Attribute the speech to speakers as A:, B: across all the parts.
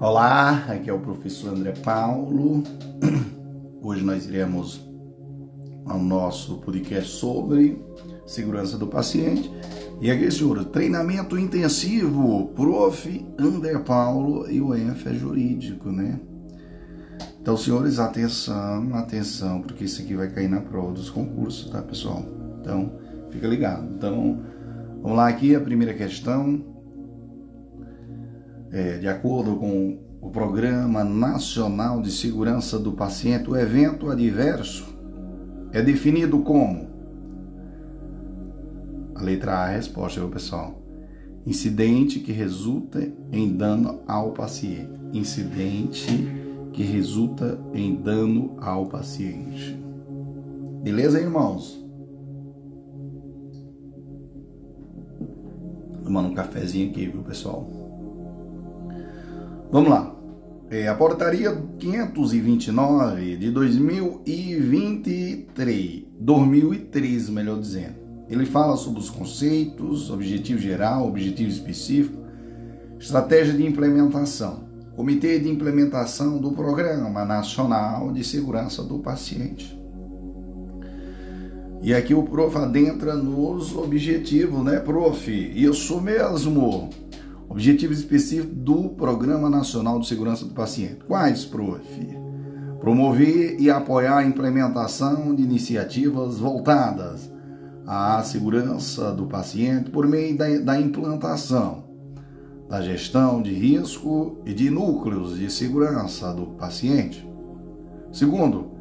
A: Olá, aqui é o professor André Paulo. Hoje nós iremos ao nosso podcast sobre segurança do paciente. E aqui, senhor, treinamento intensivo, prof. André Paulo e o EF é jurídico, né? Então, senhores, atenção, atenção, porque isso aqui vai cair na prova dos concursos, tá, pessoal? Então, fica ligado. Então, vamos lá aqui, a primeira questão é, de acordo com o Programa Nacional de Segurança do Paciente, o evento adverso é definido como a letra A, a resposta, viu, pessoal? Incidente que resulta em dano ao paciente. Incidente que resulta em dano ao paciente. Beleza, irmãos? Tomando um cafezinho aqui, viu, pessoal? Vamos lá. É, a portaria 529 de 2023, 2013, melhor dizendo. Ele fala sobre os conceitos, objetivo geral, objetivo específico, estratégia de implementação, comitê de implementação do Programa Nacional de Segurança do Paciente. E aqui o prof adentra nos objetivos, né, prof? Isso mesmo. Objetivos específicos do Programa Nacional de Segurança do Paciente. Quais, prof? Promover e apoiar a implementação de iniciativas voltadas à segurança do paciente por meio da, da implantação da gestão de risco e de núcleos de segurança do paciente. Segundo,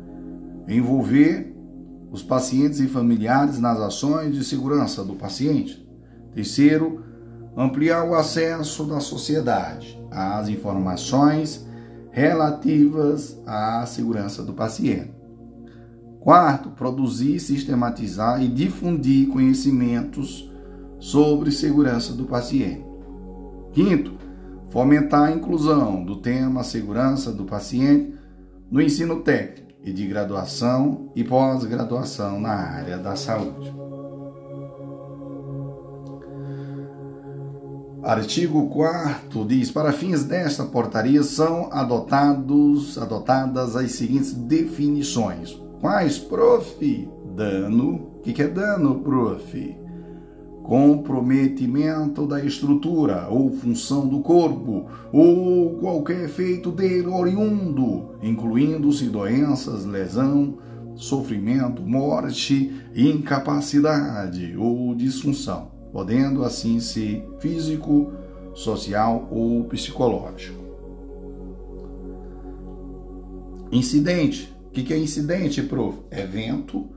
A: envolver os pacientes e familiares nas ações de segurança do paciente. Terceiro, ampliar o acesso da sociedade às informações relativas à segurança do paciente. Quarto, produzir, sistematizar e difundir conhecimentos sobre segurança do paciente. Quinto, fomentar a inclusão do tema segurança do paciente no ensino técnico e de graduação e pós-graduação na área da saúde. Artigo 4 diz: para fins desta portaria são adotados, adotadas as seguintes definições. Quais, prof? Dano. O que, que é dano, prof? Comprometimento da estrutura ou função do corpo, ou qualquer efeito dele oriundo, incluindo-se doenças, lesão, sofrimento, morte, incapacidade ou disfunção podendo assim ser físico, social ou psicológico. Incidente. O que é incidente, prof? Evento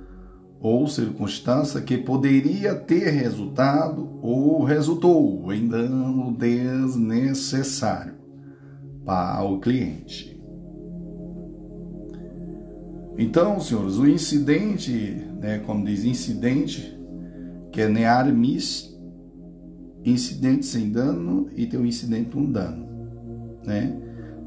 A: ou circunstância que poderia ter resultado ou resultou em dano desnecessário para o cliente. Então, senhores, o incidente, né, como diz incidente, que é near mis, incidente sem dano e tem o incidente com um dano, né?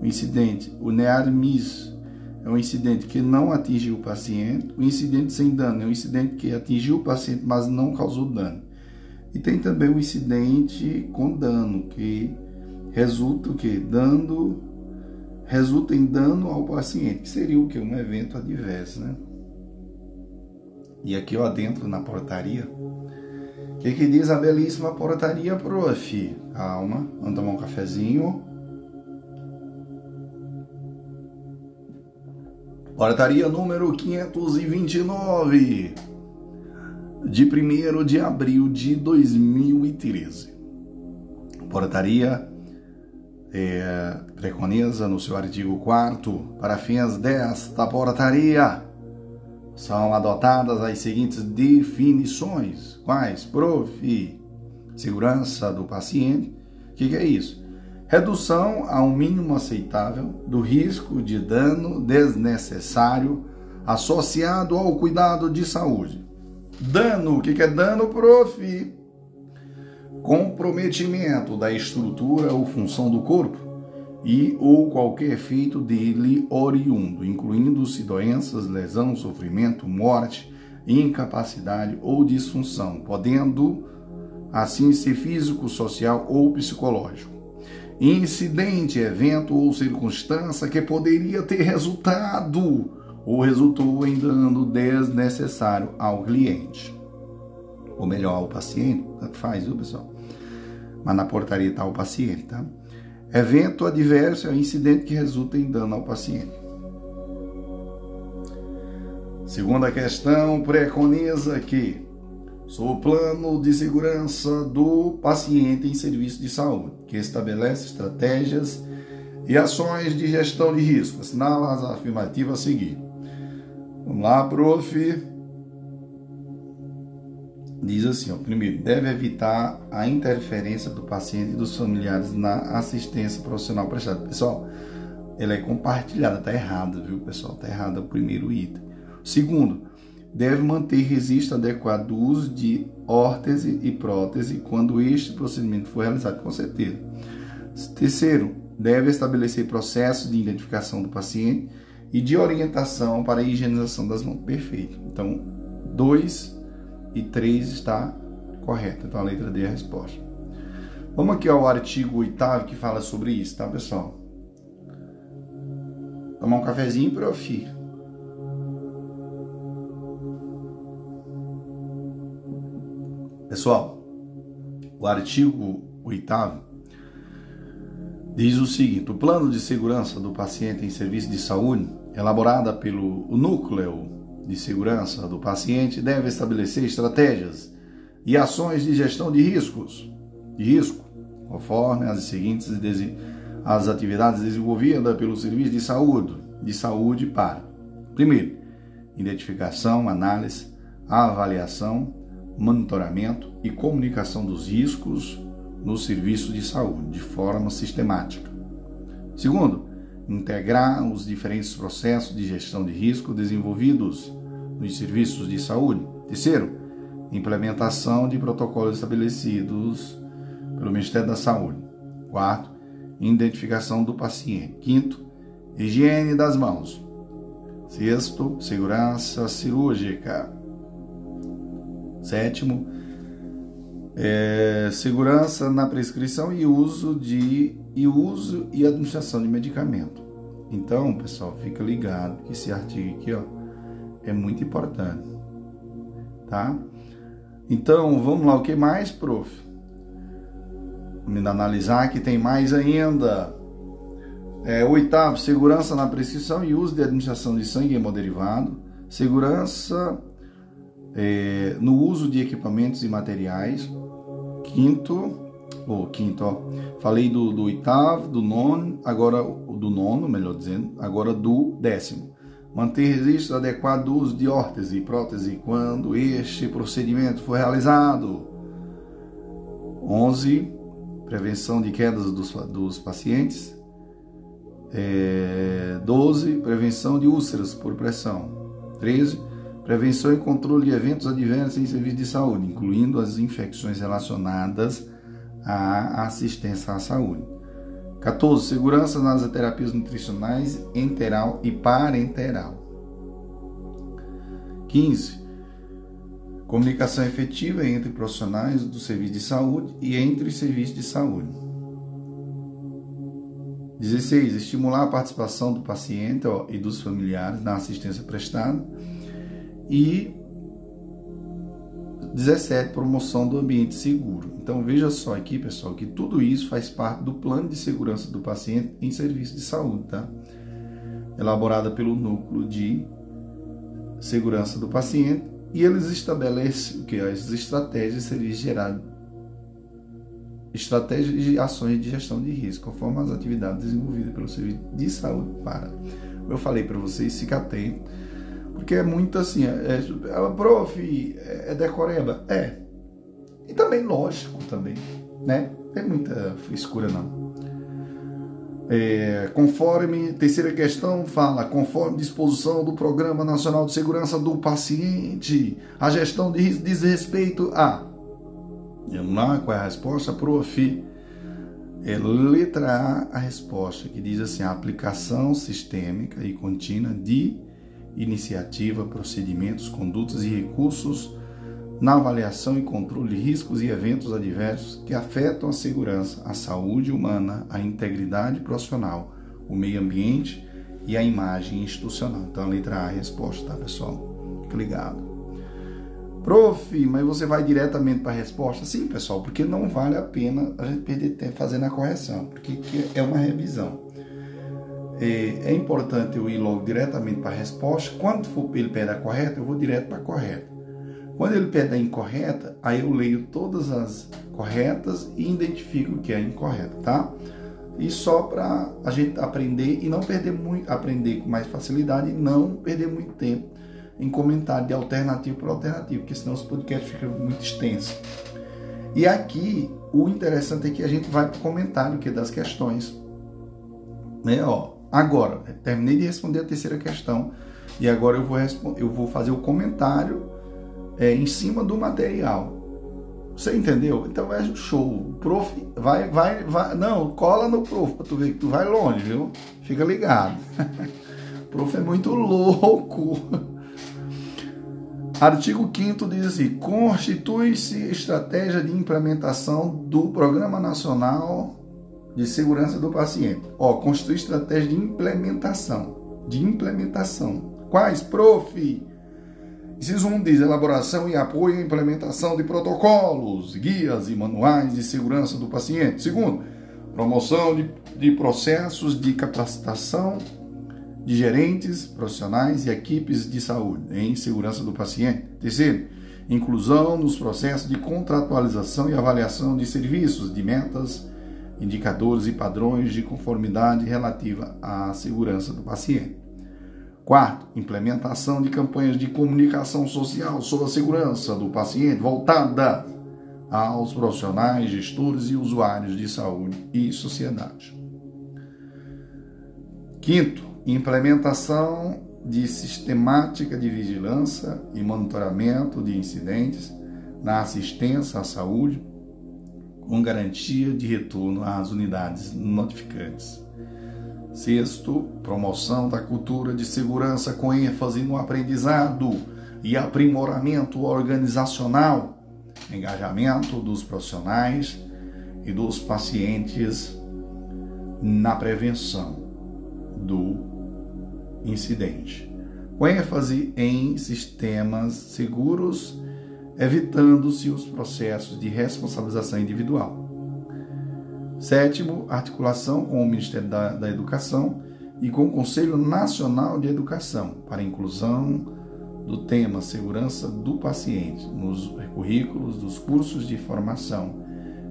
A: O incidente, o near é um incidente que não atingiu o paciente, o incidente sem dano é um incidente que atingiu o paciente, mas não causou dano. E tem também o incidente com dano, que resulta o que? Dando resulta em dano ao paciente, que seria o que? Um evento adverso, né? E aqui ó dentro na portaria, o que, que diz a belíssima portaria, prof? Calma, vamos tomar um cafezinho. Portaria número 529, de 1 de abril de 2013. Portaria é, preconiza no seu artigo 4 para fins desta portaria são adotadas as seguintes definições. Quais? Prof. Segurança do paciente. O que, que é isso? Redução a um mínimo aceitável do risco de dano desnecessário associado ao cuidado de saúde. Dano, o que, que é dano, prof? Comprometimento da estrutura ou função do corpo e ou qualquer efeito dele oriundo, incluindo-se doenças, lesão, sofrimento, morte, incapacidade ou disfunção, podendo assim ser físico, social ou psicológico. incidente, evento ou circunstância que poderia ter resultado ou resultou em dano desnecessário ao cliente. Ou melhor, ao paciente, faz, viu pessoal? Mas na portaria está o paciente, tá? Evento adverso é o incidente que resulta em dano ao paciente. Segunda questão preconiza que Sou o plano de segurança do paciente em serviço de saúde, que estabelece estratégias e ações de gestão de risco. Assinala as afirmativas a seguir. Vamos lá, prof. Diz assim, ó, primeiro, deve evitar a interferência do paciente e dos familiares na assistência profissional prestada. Pessoal, ela é compartilhada, tá errado, viu, pessoal? Tá errado o primeiro item. Segundo, deve manter registro adequado do uso de órtese e prótese quando este procedimento for realizado, com certeza. Terceiro, deve estabelecer processos de identificação do paciente e de orientação para a higienização das mãos. Perfeito. Então, 2 e 3 está correto. Então, a letra D é a resposta. Vamos aqui ao artigo 8 que fala sobre isso, tá, pessoal? Tomar um cafezinho, prof. Pessoal, o artigo 8 diz o seguinte: o plano de segurança do paciente em serviço de saúde, elaborada pelo núcleo de segurança do paciente, deve estabelecer estratégias e ações de gestão de riscos, de risco, conforme as seguintes as atividades desenvolvidas pelo serviço de saúde, de saúde para primeiro, identificação, análise, avaliação, monitoramento e comunicação dos riscos no serviço de saúde de forma sistemática. Segundo, integrar os diferentes processos de gestão de risco desenvolvidos nos serviços de saúde. Terceiro, implementação de protocolos estabelecidos pelo Ministério da Saúde. Quarto, identificação do paciente. Quinto, higiene das mãos. Sexto, segurança cirúrgica. Sétimo, é, segurança na prescrição e uso de e uso e administração de medicamento. Então, pessoal, fica ligado que esse artigo aqui, ó, é muito importante, tá? Então, vamos lá, o que mais, prof? Vamos analisar que tem mais ainda. É, oitavo, segurança na prescrição e uso de administração de sangue hemoderivado. Segurança é, no uso de equipamentos e materiais. Quinto, ou quinto, ó, falei do, do oitavo, do nono, agora do nono, melhor dizendo, agora do décimo. Manter registro adequado do uso de órtese e prótese quando este procedimento for realizado. 11. Prevenção de quedas dos, dos pacientes. É, 12. Prevenção de úlceras por pressão. 13 Prevenção e controle de eventos adversos em serviço de saúde, incluindo as infecções relacionadas à assistência à saúde. 14. Segurança nas terapias nutricionais enteral e parenteral. 15. Comunicação efetiva entre profissionais do serviço de saúde e entre os serviços de saúde. 16. Estimular a participação do paciente e dos familiares na assistência prestada e 17, promoção do ambiente seguro. Então veja só aqui, pessoal, que tudo isso faz parte do plano de segurança do paciente em serviço de saúde, tá? Elaborada pelo núcleo de segurança do paciente e eles estabelecem o que as estratégias de serviço gerado estratégias de ações de gestão de risco, conforme as atividades desenvolvidas pelo serviço de saúde para. Eu falei para vocês, fica atento porque é muito assim, é, é, prof, é, é decoreba? É. E também lógico também, né? Tem muita frescura não. É, conforme, terceira questão fala, conforme disposição do Programa Nacional de Segurança do Paciente, a gestão de diz respeito a. Vamos lá, qual é a resposta, prof? É letra A, a resposta, que diz assim: a aplicação sistêmica e contínua de iniciativa, procedimentos, condutas e recursos na avaliação e controle de riscos e eventos adversos que afetam a segurança, a saúde humana, a integridade profissional, o meio ambiente e a imagem institucional. Então, a letra A é a resposta, tá, pessoal? Fique ligado. Prof, mas você vai diretamente para a resposta? Sim, pessoal, porque não vale a pena a gente perder tempo fazendo a correção, porque é uma revisão. É, importante eu ir logo diretamente para a resposta. Quando for ele pede a correta, eu vou direto para a correta. Quando ele pede a incorreta, aí eu leio todas as corretas e identifico o que é incorreta, tá? E só para a gente aprender e não perder muito, aprender com mais facilidade e não perder muito tempo em comentário de alternativo por alternativo, porque senão os podcasts ficam muito extensos. E aqui o interessante é que a gente vai para o comentário que é das questões. Né? Ó, agora, terminei de responder a terceira questão e agora eu vou, eu vou fazer o comentário é, em cima do material. Você entendeu? Então é show. O prof vai, vai, vai. Não, cola no prof pra tu ver que tu vai longe, viu? Fica ligado. o prof é muito louco. Artigo 5 diz assim: constitui-se estratégia de implementação do Programa Nacional de Segurança do Paciente. Ó, constitui estratégia de implementação. De implementação. Quais, prof? Inciso 1 diz elaboração e apoio à implementação de protocolos, guias e manuais de segurança do paciente. Segundo, promoção de, de processos de capacitação de gerentes, profissionais e equipes de saúde em segurança do paciente. Terceiro, inclusão nos processos de contratualização e avaliação de serviços, de metas, indicadores e padrões de conformidade relativa à segurança do paciente. Quarto, implementação de campanhas de comunicação social sobre a segurança do paciente voltada aos profissionais, gestores e usuários de saúde e sociedade. Quinto, implementação de sistemática de vigilância e monitoramento de incidentes na assistência à saúde com garantia de retorno às unidades notificantes. Sexto, promoção da cultura de segurança com ênfase no aprendizado e aprimoramento organizacional, engajamento dos profissionais e dos pacientes na prevenção do incidente. Com ênfase em sistemas seguros, evitando-se os processos de responsabilização individual. Sétimo, articulação com o Ministério da, da Educação e com o Conselho Nacional de Educação para inclusão do tema segurança do paciente nos currículos dos cursos de formação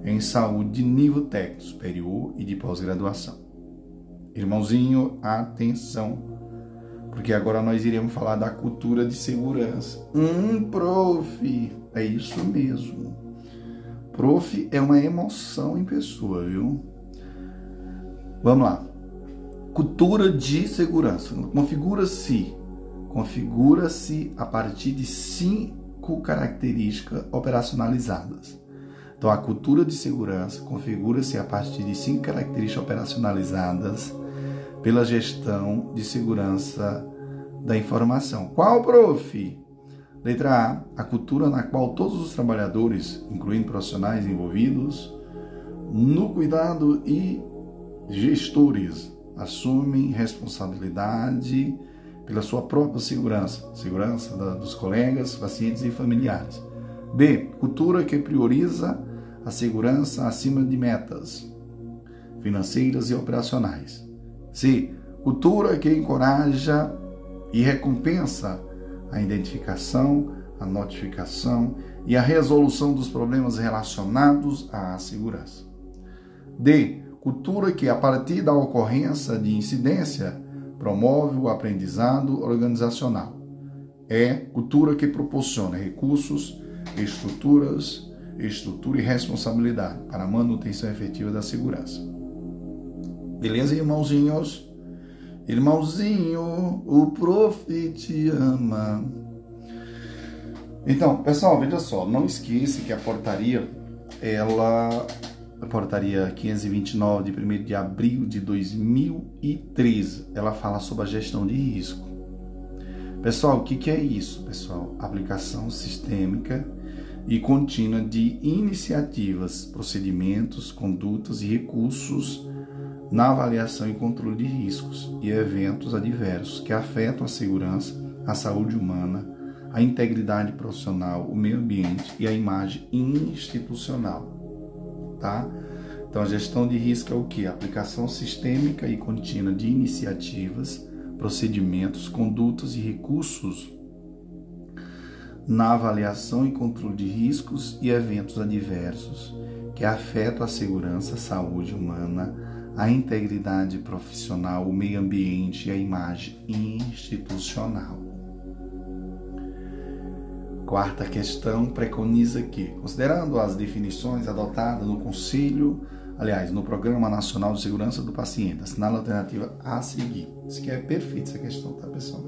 A: em saúde de nível técnico superior e de pós-graduação. Irmãozinho, atenção, porque agora nós iremos falar da cultura de segurança. Hum, prof, é isso mesmo. Prof é uma emoção em pessoa, viu? Vamos lá. Cultura de segurança. Configura-se. Configura-se a partir de cinco características operacionalizadas. Então, a cultura de segurança configura-se a partir de cinco características operacionalizadas pela gestão de segurança da informação. Qual, prof? Letra A. A cultura na qual todos os trabalhadores, incluindo profissionais envolvidos no cuidado e gestores, assumem responsabilidade pela sua própria segurança, segurança dos colegas, pacientes e familiares. B. Cultura que prioriza a segurança acima de metas financeiras e operacionais. C. Cultura que encoraja e recompensa a identificação, a notificação e a resolução dos problemas relacionados à segurança. D. Cultura que, a partir da ocorrência de incidência, promove o aprendizado organizacional. E. Cultura que proporciona recursos, estruturas, estrutura e responsabilidade para a manutenção efetiva da segurança. Beleza, irmãozinhos? Irmãozinho, o prof te ama. Então, pessoal, veja só, não esqueça que a portaria, ela, a portaria 529 de 1 de abril de 2013, ela fala sobre a gestão de risco. Pessoal, o que, que é isso, pessoal? Aplicação sistêmica e contínua de iniciativas, procedimentos, condutas e recursos na avaliação e controle de riscos e eventos adversos que afetam a segurança, a saúde humana, a integridade profissional, o meio ambiente e a imagem institucional, tá? Então, a gestão de risco é o que? Aplicação sistêmica e contínua de iniciativas, procedimentos, condutas e recursos na avaliação e controle de riscos e eventos adversos que afetam a segurança, a saúde humana, a integridade profissional, o meio ambiente e a imagem institucional. Quarta questão preconiza que, considerando as definições adotadas no Conselho, aliás, no Programa Nacional de Segurança do Paciente, assinala a alternativa a seguir. Isso aqui é perfeito essa questão, tá, pessoal?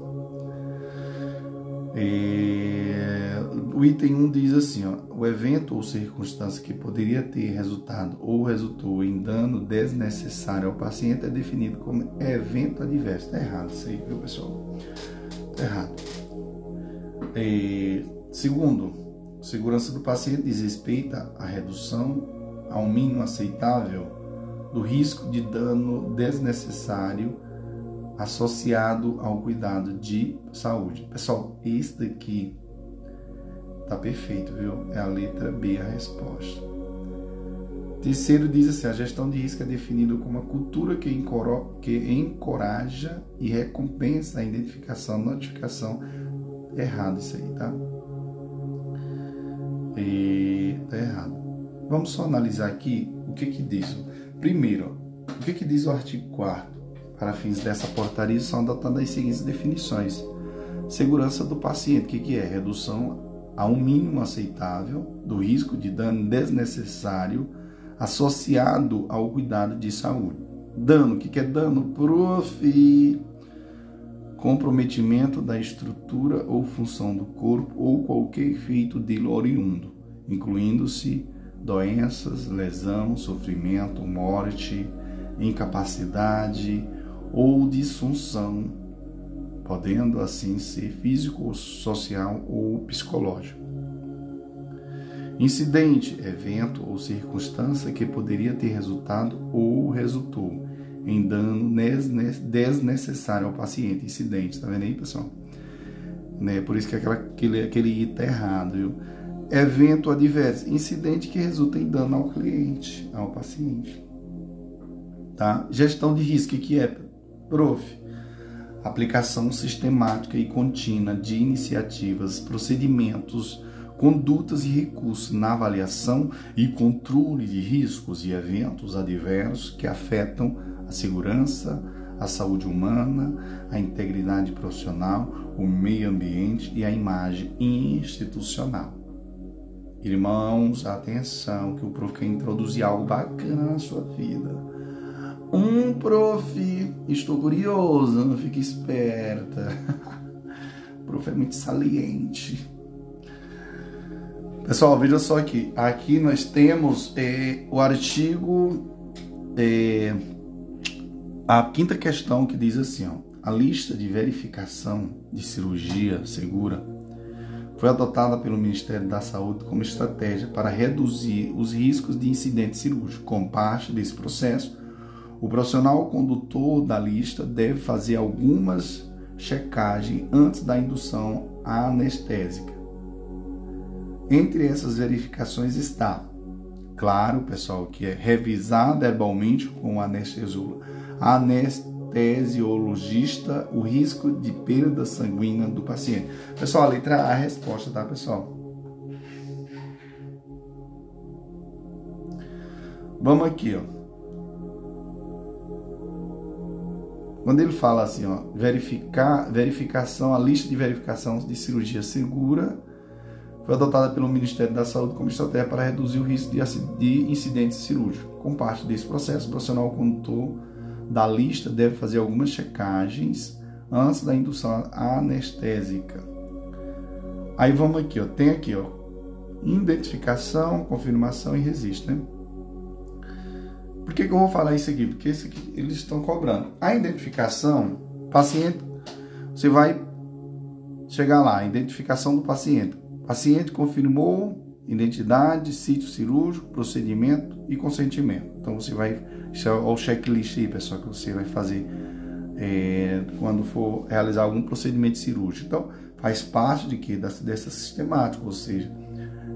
A: É, o item 1 diz assim: ó, o evento ou circunstância que poderia ter resultado ou resultou em dano desnecessário ao paciente é definido como evento adverso. Está errado isso aí, viu, pessoal? Está errado. É, segundo, segurança do paciente diz respeito à redução ao mínimo aceitável do risco de dano desnecessário associado ao cuidado de saúde. Pessoal, esse daqui tá perfeito, viu? É a letra B a resposta. Terceiro diz assim: a gestão de risco é definida como uma cultura que, encoraja e recompensa a identificação, notificação. Errado isso aí, tá? E tá errado. Vamos só analisar aqui o que que diz. Primeiro, o que que diz o artigo 4 para fins dessa portaria são adotadas as seguintes definições. Segurança do paciente, que, que é? Redução a um mínimo aceitável do risco de dano desnecessário associado ao cuidado de saúde. Dano, o que, que é dano? Prof. Comprometimento da estrutura ou função do corpo ou qualquer efeito dele oriundo, incluindo-se doenças, lesão, sofrimento, morte, incapacidade, ou disfunção, podendo assim ser físico, social ou psicológico. Incidente, evento ou circunstância que poderia ter resultado ou resultou em dano desnecessário ao paciente. Incidente, tá vendo aí, pessoal? Né? Por isso que aquela, aquele, aquele tá errado, viu? Evento adverso, incidente que resulta em dano ao cliente, ao paciente. Tá? Gestão de risco, que é? Prof. Aplicação sistemática e contínua de iniciativas, procedimentos, condutas e recursos na avaliação e controle de riscos e eventos adversos que afetam a segurança, a saúde humana, a integridade profissional, o meio ambiente e a imagem institucional. Irmãos, atenção que o prof quer introduzir algo bacana na sua vida um prof, estou curioso, fique esperta. O prof é muito saliente. Pessoal, veja só aqui. Aqui nós temos é, o artigo, é, a quinta questão que diz assim: ó, a lista de verificação de cirurgia segura foi adotada pelo Ministério da Saúde como estratégia para reduzir os riscos de incidente cirúrgico. Como parte desse processo, o profissional condutor da lista deve fazer algumas checagens antes da indução anestésica. Entre essas verificações está, claro, pessoal, que é revisar verbalmente com o anestesiologista o risco de perda sanguínea do paciente. Pessoal, a letra A é a resposta, tá, pessoal? Vamos aqui, ó. Quando ele fala assim, ó, verificar, verificação, a lista de verificação de cirurgia segura foi adotada pelo Ministério da Saúde como estratégia para reduzir o risco de incidentes cirúrgicos. Com parte desse processo, o profissional condutor da lista deve fazer algumas checagens antes da indução anestésica. Aí vamos aqui, ó, tem aqui, ó, identificação, confirmação e registro, né? Por que, que eu vou falar isso aqui? Porque isso aqui eles estão cobrando. A identificação, paciente, você vai chegar lá, identificação do paciente. Paciente confirmou identidade, sítio cirúrgico, procedimento e consentimento. Então você vai, isso é o checklist aí, pessoal, que você vai fazer é, quando for realizar algum procedimento cirúrgico. Então faz parte de que dessa, sistemática, ou seja,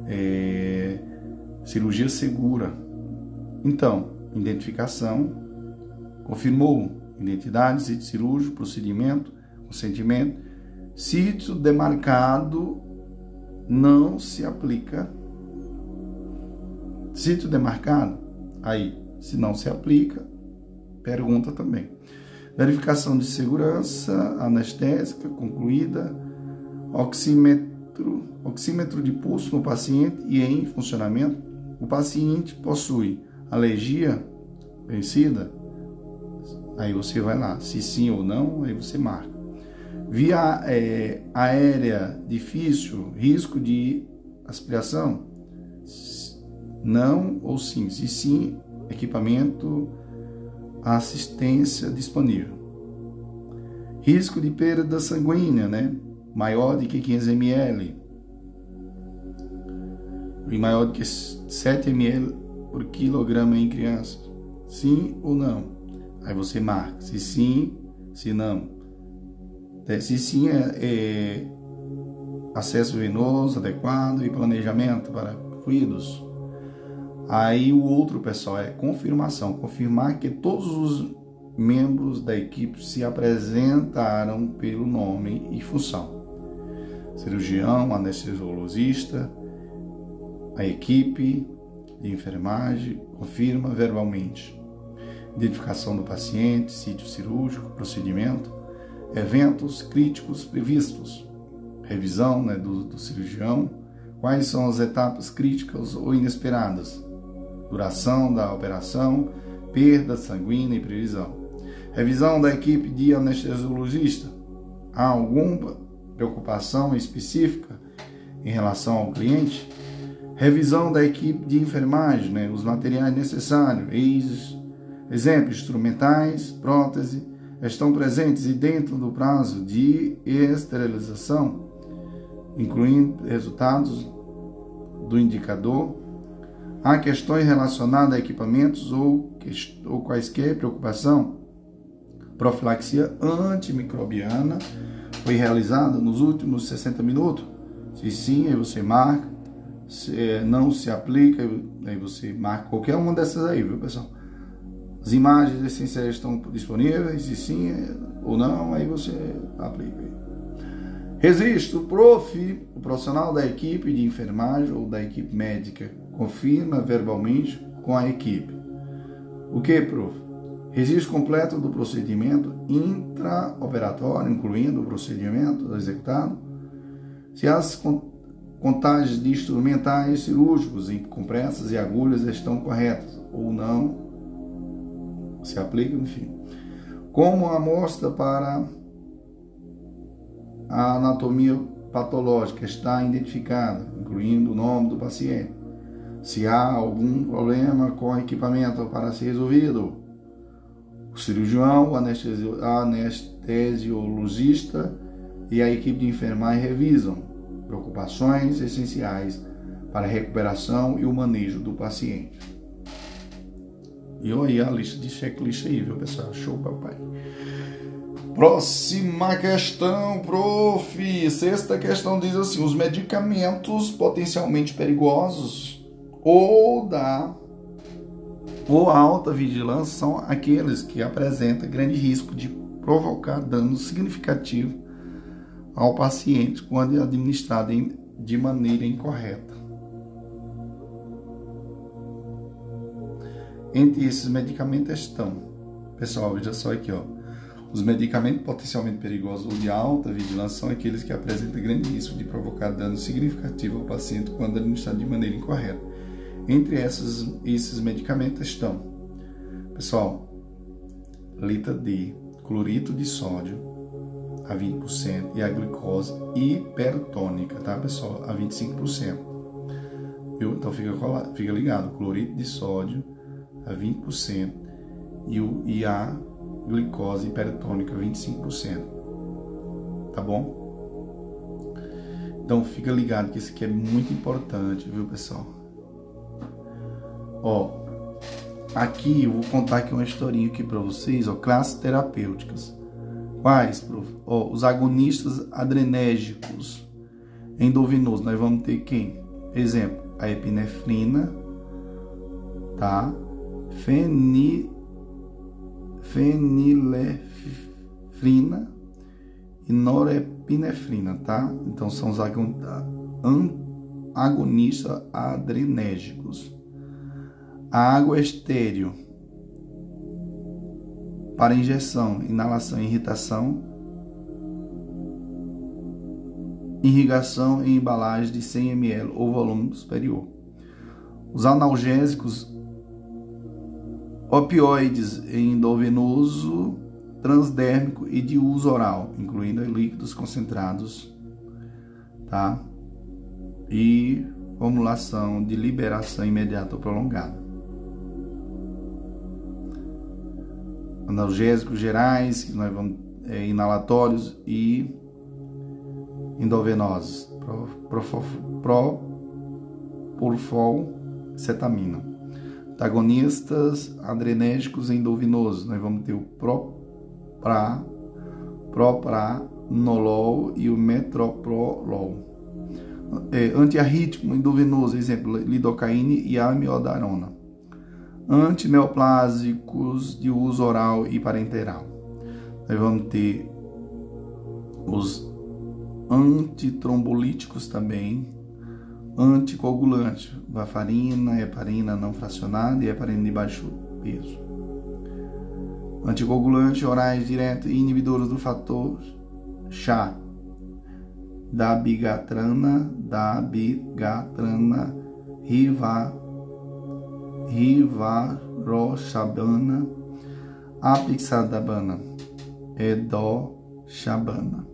A: é, cirurgia segura. Então, identificação, confirmou identidade, sítio cirúrgico, procedimento, consentimento, sítio demarcado não se aplica. Sítio demarcado, aí, se não se aplica, pergunta também. Verificação de segurança anestésica concluída, oxímetro, oxímetro de pulso no paciente e em funcionamento. O paciente possui alergia vencida? Aí você vai lá, se sim ou não, aí você marca. Via é, aérea difícil, risco de aspiração? Não ou sim? Se sim, equipamento, assistência disponível. Risco de perda sanguínea, né? Maior de que 15 ml. E maior do que 7 ml por quilograma em crianças. Sim ou não? Aí você marca se sim, se não. É, se sim é, é acesso venoso adequado e planejamento para fluidos. Aí o outro, pessoal, é confirmação. Confirmar que todos os membros da equipe se apresentaram pelo nome e função. Cirurgião, anestesiologista, a equipe de enfermagem confirma verbalmente. Identificação do paciente, sítio cirúrgico, procedimento, eventos críticos previstos, revisão né, do, do cirurgião, quais são as etapas críticas ou inesperadas, duração da operação, perda sanguínea e previsão. Revisão da equipe de anestesiologista. Há alguma preocupação específica em relação ao cliente? Revisão da equipe de enfermagem, né, os materiais necessários, exemplos instrumentais, prótese, estão presentes e dentro do prazo de esterilização, incluindo resultados do indicador. Há questões relacionadas a equipamentos ou, ou quaisquer preocupação. Profilaxia antimicrobiana foi realizada nos últimos 60 minutos? Se sim, aí você marca. Se não se aplica, aí você marca qualquer uma dessas aí, viu pessoal? As imagens essenciais estão disponíveis, e sim ou não, aí você aplica. Registro, prof, o profissional da equipe de enfermagem ou da equipe médica confirma verbalmente com a equipe. O que, prof? Registro completo do procedimento intraoperatório, incluindo o procedimento executado. Se as contagens de instrumentais cirúrgicos em compressas e agulhas estão corretas ou não, se aplica, enfim. Como a amostra para a anatomia patológica está identificada, incluindo o nome do paciente. Se há algum problema com o equipamento para ser resolvido, o cirurgião, o anestesiologista e a equipe de enfermagem revisam preocupações essenciais para a recuperação e o manejo do paciente. E olha a lista de checklist aí, viu, pessoal? Show, papai. Próxima questão, prof. Sexta questão diz assim: os medicamentos potencialmente perigosos ou da ou alta vigilância são aqueles que apresentam grande risco de provocar dano significativo ao paciente quando administrado de maneira incorreta. Entre esses medicamentos estão, pessoal, veja só aqui, ó. Os medicamentos potencialmente perigosos ou de alta vigilância são aqueles que apresentam grande risco de provocar dano significativo ao paciente quando administrado de maneira incorreta. Entre essas, esses medicamentos estão, pessoal, lita de clorito de sódio a 20% e a glicose hipertônica, tá, pessoal, a 25%. Viu? Então fica, fica ligado, clorito de sódio a 20% e, o, e a glicose hipertônica 25%. Tá bom? Então fica ligado que isso aqui é muito importante, viu, pessoal? Ó, aqui eu vou contar aqui uma historinha aqui para vocês, ó, classes terapêuticas. Quais, prof? Ó, os agonistas adrenérgicos endovenosos, nós vamos ter quem? Exemplo, a epinefrina, tá? Feni, fenilefrina e norepinefrina, tá? Então são os agonistas adrenérgicos. A água estéreo para injeção, inalação e irritação. Irrigação em embalagem de 100 ml ou volume superior. Os analgésicos opioides endovenoso, transdérmico e de uso oral, incluindo líquidos concentrados, tá? E formulação de liberação imediata ou prolongada. Analgésicos gerais, que nós vamos é, inalatórios e endovenosos, propofol, cetamina. Antagonistas adrenérgicos endovenosos, nós vamos ter o propra, propranolol e o metroprolol. É, antiarrítmico endovenoso, exemplo, lidocaína e amiodarona. Antineoplásicos de uso oral e parenteral. Nós vamos ter os antitrombolíticos também, anticoagulante, varfarina, heparina não fracionada e heparina de baixo peso. Anticoagulante orais direto e inibidores do fator chá, dabigatrana, dabigatrana, riva, rivaroshabana, apixadabana, edoshabana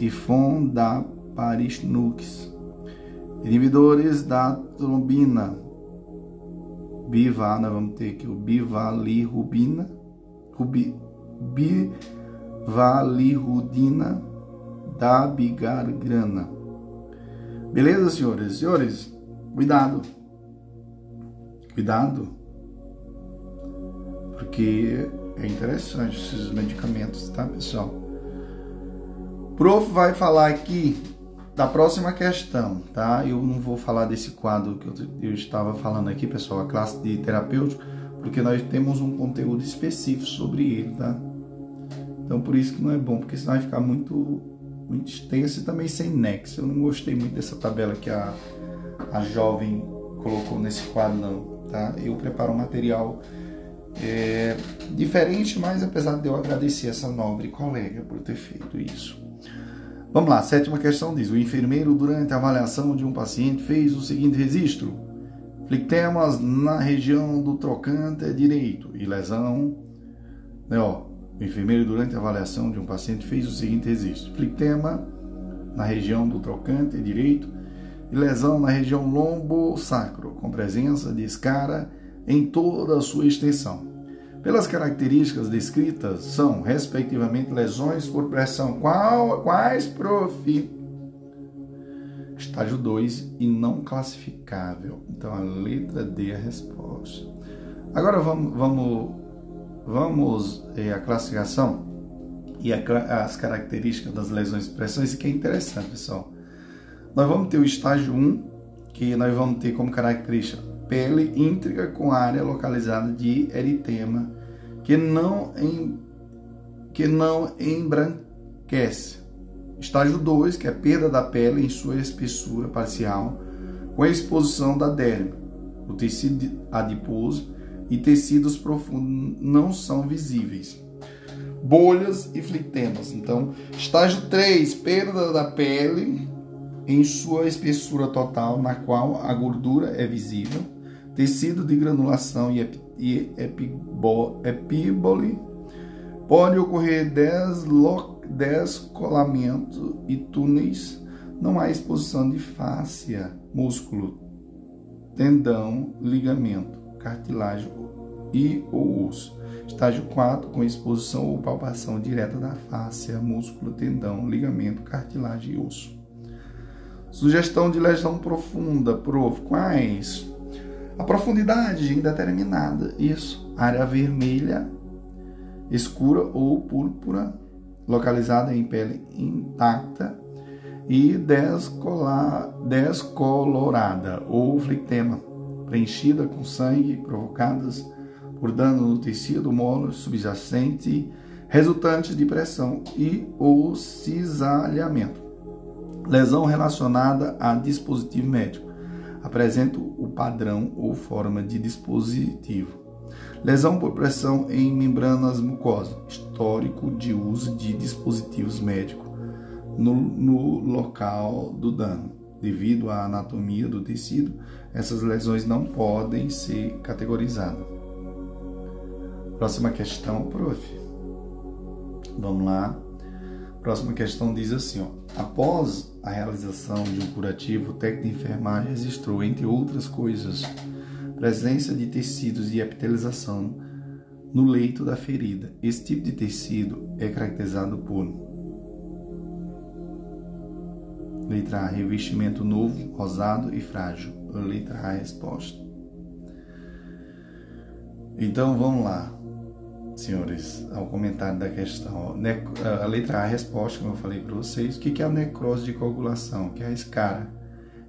A: e fondaparisnux Inibidores da trombina. Biva, nós vamos ter aqui o bivalirubina, rubi, bivalirudina da bigargrana. Beleza, senhores? Senhores, cuidado. Cuidado. Porque é interessante esses medicamentos, tá, pessoal? O prof vai falar aqui da próxima questão, tá? Eu não vou falar desse quadro que eu, estava falando aqui, pessoal, a classe de terapêutico, porque nós temos um conteúdo específico sobre ele, tá? Então por isso que não é bom, porque senão vai ficar muito, muito extenso e também sem nexo. Eu não gostei muito dessa tabela que a, a jovem colocou nesse quadro, não, tá? Eu preparo um material é, diferente, mas apesar de eu agradecer essa nobre colega por ter feito isso. Vamos lá, sétima questão diz: o enfermeiro, durante a avaliação de um paciente, fez o seguinte registro: flictemas na região do trocante direito e lesão. Né, ó, o enfermeiro, durante a avaliação de um paciente, fez o seguinte registro: flictema na região do trocante direito e lesão na região lombo-sacro, com presença de escara em toda a sua extensão. Pelas características descritas, são, respectivamente, lesões por pressão. Qual, quais, prof? Estágio 2 e não classificável. Então, a letra D é a resposta. Agora vamos, vamos, vamos é, a classificação e a, as características das lesões de pressão. Isso aqui é interessante, pessoal. Nós vamos ter o estágio 1, um, que nós vamos ter como característica pele íntriga com área localizada de eritema que não, em, que não embranquece. Estágio 2, que é perda da pele em sua espessura parcial, com a exposição da derme. O tecido adiposo e tecidos profundos não são visíveis. Bolhas e flictemas. Então, estágio 3, perda da pele em sua espessura total, na qual a gordura é visível, tecido de granulação e, epíbole, pode ocorrer descolamento e túneis, não há exposição de fáscia, músculo, tendão, ligamento, cartilagem e ou osso. Estágio 4, com exposição ou palpação direta da fáscia, músculo, tendão, ligamento, cartilagem e osso. Sugestão de lesão profunda, prof. Quais? A profundidade indeterminada, isso. Área vermelha, escura ou púrpura, localizada em pele intacta e descolorada ou flectema, preenchida com sangue provocadas por dano no tecido molo subjacente resultante de pressão e ou cisalhamento. Lesão relacionada a dispositivo médico. Apresenta o padrão ou forma de dispositivo. Lesão por pressão em membranas mucosas. Histórico de uso de dispositivos médicos no, no local do dano. Devido à anatomia do tecido, essas lesões não podem ser categorizadas. Próxima questão, prof. Vamos lá. Próxima questão diz assim: ó, após a realização de um curativo, técnico de enfermagem registrou, entre outras coisas, presença de tecidos de epitelização no leito da ferida. Esse tipo de tecido é caracterizado por letra A, revestimento novo, rosado e frágil. Letra A, resposta. Então vamos lá senhores, ao comentário da questão. A letra A, a resposta, como eu falei para vocês. O que é a necrose de coagulação? Que é a escara.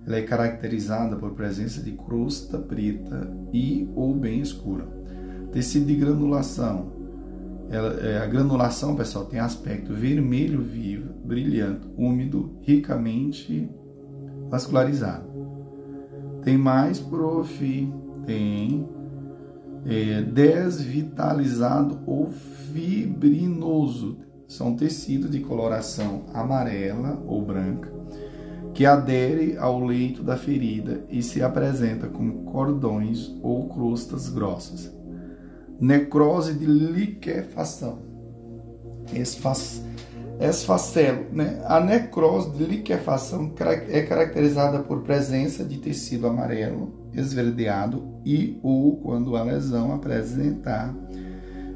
A: Ela é caracterizada por presença de crosta preta e ou bem escura. Tecido de granulação. Ela, é, a granulação, pessoal, tem aspecto vermelho vivo, brilhante, úmido, ricamente vascularizado. Tem mais, prof? Tem é, desvitalizado ou fibrinoso. São tecidos de coloração amarela ou branca que adere ao leito da ferida e se apresenta como cordões ou crostas grossas. Necrose de liquefação. Esfacelo. Né? A necrose de liquefação é caracterizada por presença de tecido amarelo esverdeado e ou quando a lesão apresentar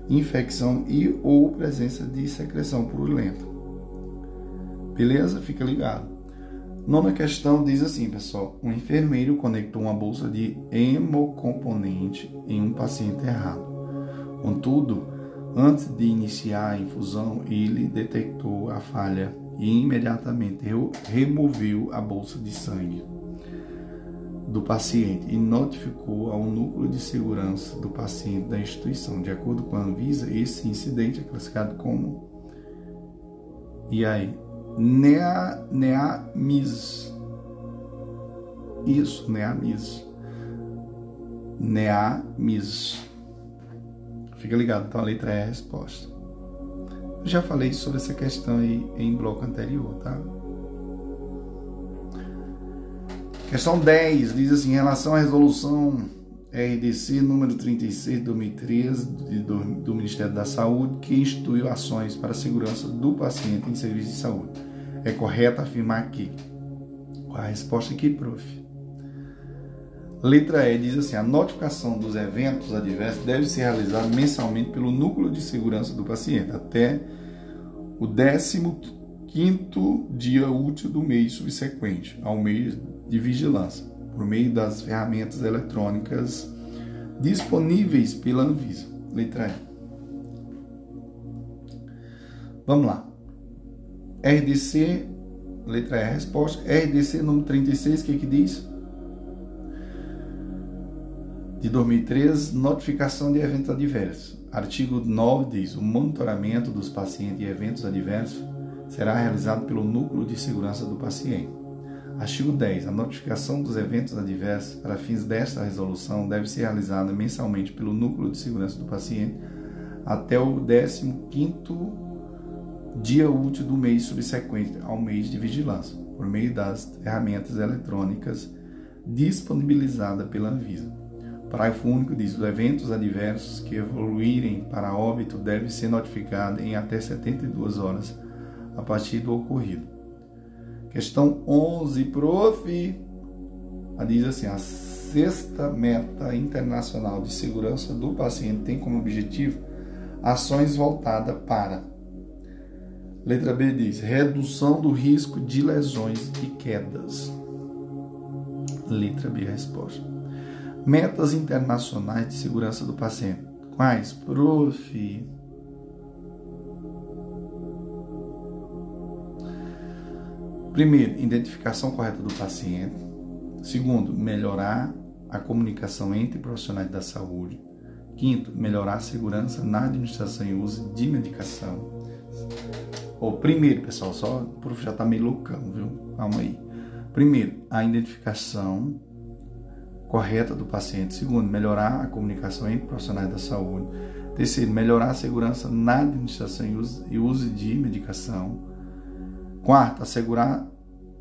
A: infecção e ou presença de secreção purulenta. Beleza? Fica ligado. Nona questão diz assim, pessoal: um enfermeiro conectou uma bolsa de hemocomponente em um paciente errado. Contudo, antes de iniciar a infusão, ele detectou a falha e imediatamente removeu a bolsa de sangue do paciente e notificou ao núcleo de segurança do paciente da instituição. De acordo com a Anvisa, esse incidente é classificado como e aí nea, neamis isso neamis neamis fica ligado então a letra é a resposta. Já falei sobre essa questão aí em bloco anterior tá Questão 10 diz assim: em relação à resolução RDC número 36 de 2013 do, do Ministério da Saúde, que instituiu ações para a segurança do paciente em serviço de saúde. É correto afirmar que. Qual a resposta aqui, prof? Letra E diz assim: a notificação dos eventos adversos deve ser realizada mensalmente pelo núcleo de segurança do paciente até o 15 dia útil do mês subsequente ao mês de vigilância, por meio das ferramentas eletrônicas disponíveis pela Anvisa. Letra E. Vamos lá. RDC, letra E, resposta. RDC número 36, o que, que diz? De 2013, notificação de eventos adversos. Artigo 9 diz: o monitoramento dos pacientes e eventos adversos será realizado pelo núcleo de segurança do paciente. Artigo 10. A notificação dos eventos adversos para fins desta resolução deve ser realizada mensalmente pelo Núcleo de Segurança do Paciente até o 15º dia útil do mês subsequente ao mês de vigilância, por meio das ferramentas eletrônicas disponibilizadas pela Anvisa. Parágrafo único diz: os eventos adversos que evoluírem para óbito devem ser notificados em até 72 horas a partir do ocorrido. Questão 11, prof. diz assim: a sexta meta internacional de segurança do paciente tem como objetivo ações voltadas para Letra B diz redução do risco de lesões e quedas. Letra B resposta. Metas internacionais de segurança do paciente. Quais? Prof. Primeiro, identificação correta do paciente. Segundo, melhorar a comunicação entre profissionais da saúde. Quinto, melhorar a segurança na administração e uso de medicação. O primeiro, pessoal, só o prof já tá meio loucão, viu? Calma aí. Primeiro, a identificação correta do paciente. Segundo, melhorar a comunicação entre profissionais da saúde. Terceiro, melhorar a segurança na administração e uso, e uso de medicação. Quarto, assegurar,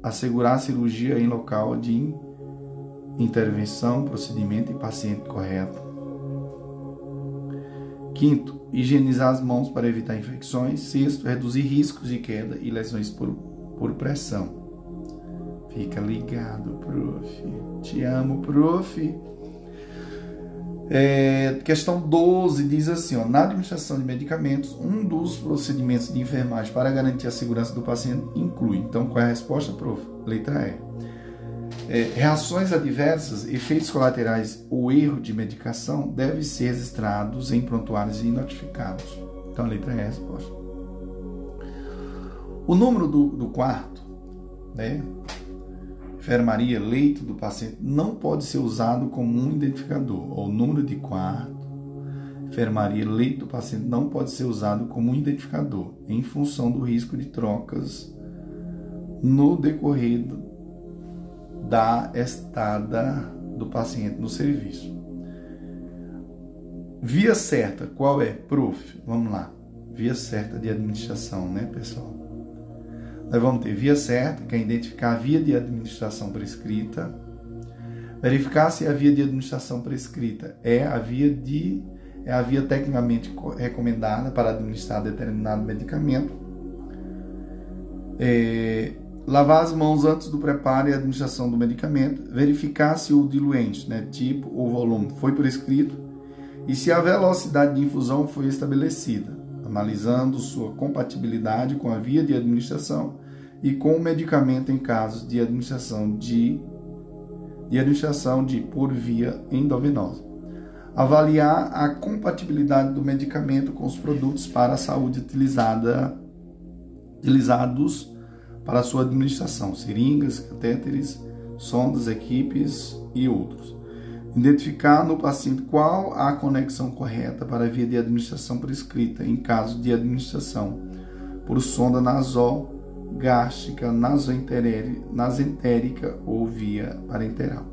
A: assegurar a cirurgia em local de intervenção, procedimento e paciente correto. Quinto, higienizar as mãos para evitar infecções. Sexto, reduzir riscos de queda e lesões por, por pressão. Fica ligado, prof. Te amo, prof. É, questão 12 diz assim: ó, na administração de medicamentos, um dos procedimentos de enfermagem para garantir a segurança do paciente inclui. Então, qual é a resposta, prof? Letra E. É, reações adversas, efeitos colaterais ou erro de medicação devem ser registrados em prontuários e notificados. Então, a letra E é a resposta. O número do, do quarto, né? Enfermaria, leito do paciente, não pode ser usado como um identificador. O número de quarto, enfermaria, leito do paciente não pode ser usado como um identificador, em função do risco de trocas no decorrer da estada do paciente no serviço. Via certa, qual é? Prof. Vamos lá. Via certa de administração, né, pessoal? Nós vamos ter via certa, que é identificar a via de administração prescrita, verificar se a via de administração prescrita é a via de é a via tecnicamente recomendada para administrar determinado medicamento. É, lavar as mãos antes do preparo e administração do medicamento, verificar se o diluente, né, tipo ou volume, foi prescrito. E se a velocidade de infusão foi estabelecida analisando sua compatibilidade com a via de administração e com o medicamento em casos de administração de, de administração de por via endovenosa. Avaliar a compatibilidade do medicamento com os produtos para a saúde utilizada, utilizados para sua administração, seringas, catéteres, sondas, equipes e outros Identificar no paciente qual a conexão correta para via de administração prescrita em caso de administração por sonda nasal, gástrica, nasentérica ou via parenteral.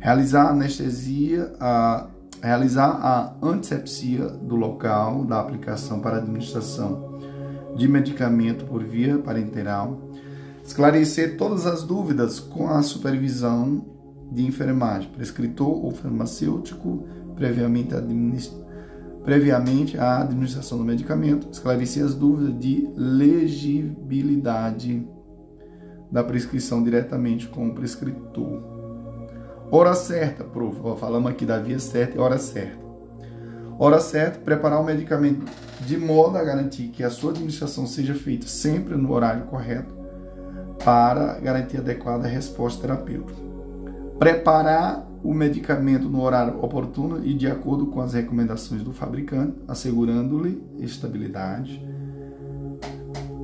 A: Realizar a anestesia, a, realizar a antisepsia do local da aplicação para administração de medicamento por via parenteral. Esclarecer todas as dúvidas com a supervisão de enfermagem, prescritor ou farmacêutico, previamente, administ... previamente à administração do medicamento, esclarecer as dúvidas de legibilidade da prescrição diretamente com o prescritor. Hora certa, prof. falamos aqui da via certa e hora certa. Hora certa, preparar o medicamento de modo a garantir que a sua administração seja feita sempre no horário correto para garantir adequada resposta terapêutica preparar o medicamento no horário oportuno e de acordo com as recomendações do fabricante, assegurando-lhe estabilidade.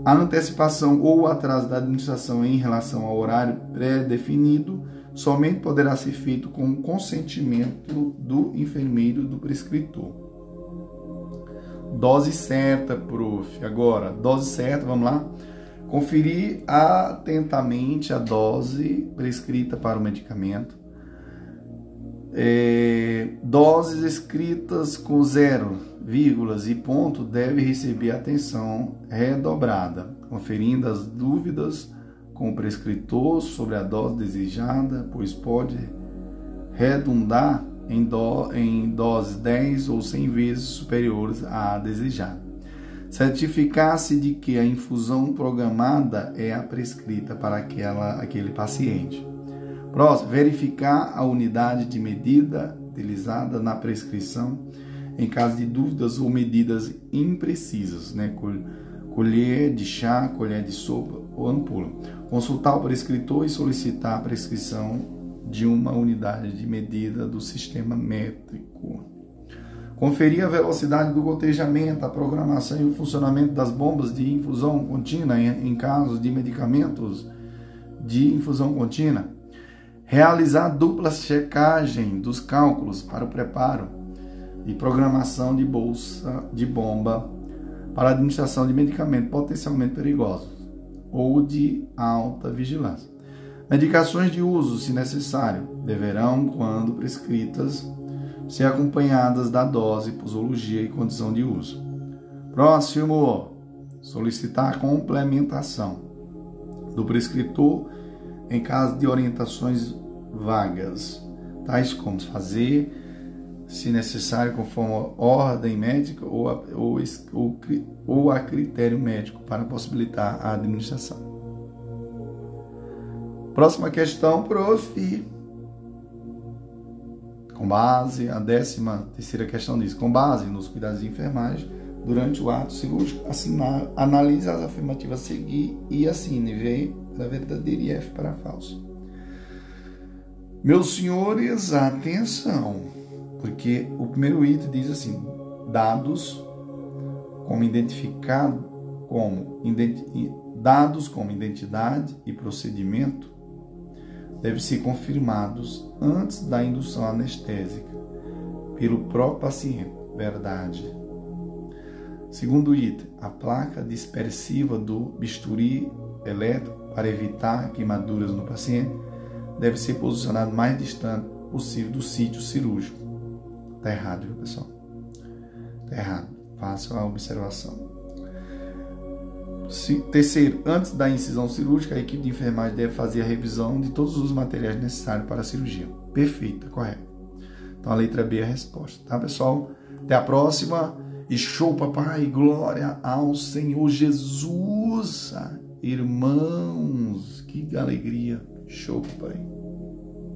A: A antecipação ou atraso da administração em relação ao horário pré-definido somente poderá ser feito com o consentimento do enfermeiro do prescritor. Dose certa, prof. Agora, dose certa, vamos lá. Conferir atentamente a dose prescrita para o medicamento. É, doses escritas com zero, vírgulas e ponto devem receber atenção redobrada, conferindo as dúvidas com o prescritor sobre a dose desejada, pois pode redundar em, do, em doses 10 ou 100 vezes superiores à desejada. Certificar-se de que a infusão programada é a prescrita para aquela, aquele paciente. Próximo, verificar a unidade de medida utilizada na prescrição em caso de dúvidas ou medidas imprecisas, né? colher de chá, colher de sopa ou ampula. Consultar o prescritor e solicitar a prescrição de uma unidade de medida do sistema métrico. Conferir a velocidade do gotejamento, a programação e o funcionamento das bombas de infusão contínua em, em casos de medicamentos de infusão contínua. Realizar dupla checagem dos cálculos para o preparo e programação de bolsa de bomba para administração de medicamentos potencialmente perigosos ou de alta vigilância. Medicações de uso, se necessário, deverão, quando prescritas, ser acompanhadas da dose, posologia e condição de uso. Próximo, solicitar complementação do prescritor em caso de orientações vagas, tais como fazer se necessário, conforme a ordem médica ou a, ou, ou, ou a critério médico para possibilitar a administração. Próxima questão, prof. Com base, a décima terceira questão diz, com base nos cuidados de enfermagem, durante o ato cirúrgico, assinar, analise as afirmativas a seguir e assine V para verdadeiro e F para falso. Meus senhores, atenção! Porque o primeiro item diz assim: dados como identificado como dados como identidade e procedimento devem ser confirmados antes da indução anestésica pelo próprio paciente. Verdade. Segundo item, a placa dispersiva do bisturi elétrico para evitar queimaduras no paciente deve ser posicionada mais distante possível do sítio cirúrgico. Tá errado, viu, pessoal? Tá errado. Faça a observação. Terceiro, antes da incisão cirúrgica, a equipe de enfermagem deve fazer a revisão de todos os materiais necessários para a cirurgia. Perfeito, tá correto. Então a letra B é a resposta, tá, pessoal? Até a próxima. E show, papai. Glória ao Senhor Jesus. Irmãos, que alegria. Show, papai.